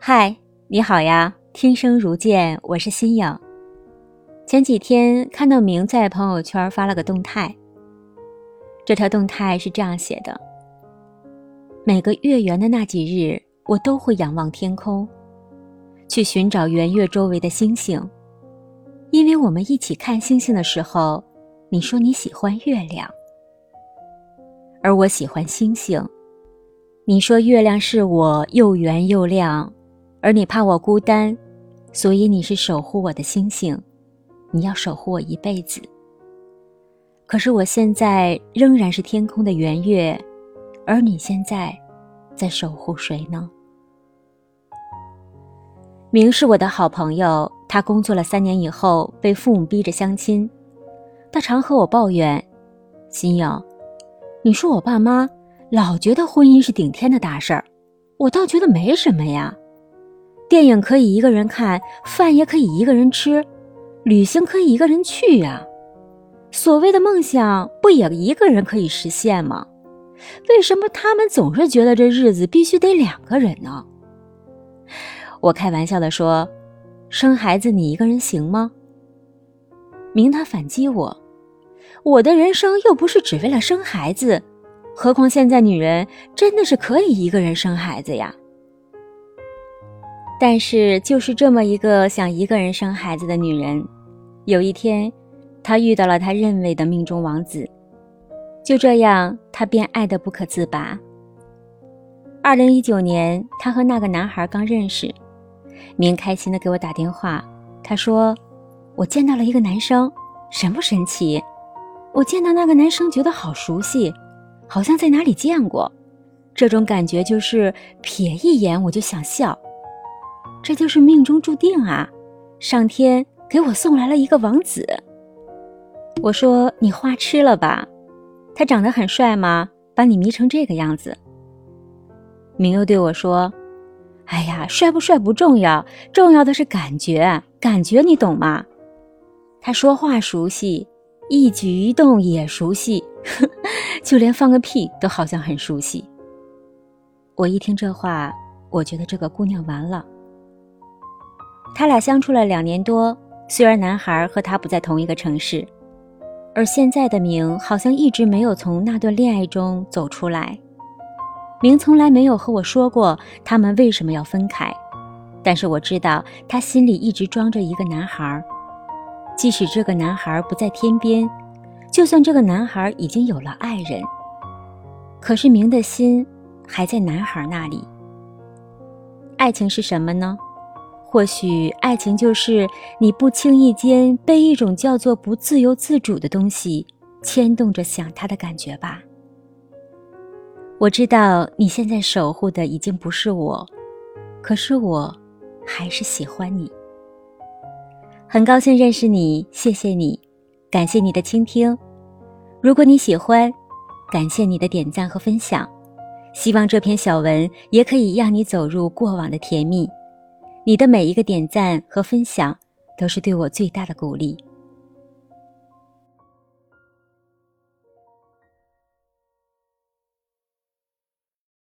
嗨，你好呀！听声如见，我是新颖。前几天看到明在朋友圈发了个动态，这条动态是这样写的：每个月圆的那几日，我都会仰望天空，去寻找圆月周围的星星，因为我们一起看星星的时候，你说你喜欢月亮，而我喜欢星星。你说月亮是我又圆又亮。而你怕我孤单，所以你是守护我的星星，你要守护我一辈子。可是我现在仍然是天空的圆月，而你现在在守护谁呢？明是我的好朋友，他工作了三年以后被父母逼着相亲，他常和我抱怨：“心颖，你说我爸妈老觉得婚姻是顶天的大事儿，我倒觉得没什么呀。”电影可以一个人看，饭也可以一个人吃，旅行可以一个人去呀。所谓的梦想，不也一个人可以实现吗？为什么他们总是觉得这日子必须得两个人呢？我开玩笑的说：“生孩子你一个人行吗？”明他反击我：“我的人生又不是只为了生孩子，何况现在女人真的是可以一个人生孩子呀。”但是，就是这么一个想一个人生孩子的女人，有一天，她遇到了她认为的命中王子，就这样，她便爱得不可自拔。二零一九年，她和那个男孩刚认识，明开心的给我打电话，他说：“我见到了一个男生，神不神奇？我见到那个男生，觉得好熟悉，好像在哪里见过，这种感觉就是瞥一眼我就想笑。”这就是命中注定啊！上天给我送来了一个王子。我说你花痴了吧？他长得很帅吗？把你迷成这个样子。明又对我说：“哎呀，帅不帅不重要，重要的是感觉，感觉你懂吗？”他说话熟悉，一举一动也熟悉，就连放个屁都好像很熟悉。我一听这话，我觉得这个姑娘完了。他俩相处了两年多，虽然男孩和他不在同一个城市，而现在的明好像一直没有从那段恋爱中走出来。明从来没有和我说过他们为什么要分开，但是我知道他心里一直装着一个男孩。即使这个男孩不在天边，就算这个男孩已经有了爱人，可是明的心还在男孩那里。爱情是什么呢？或许爱情就是你不轻易间被一种叫做不自由自主的东西牵动着想他的感觉吧。我知道你现在守护的已经不是我，可是我还是喜欢你。很高兴认识你，谢谢你，感谢你的倾听。如果你喜欢，感谢你的点赞和分享。希望这篇小文也可以让你走入过往的甜蜜。你的每一个点赞和分享，都是对我最大的鼓励。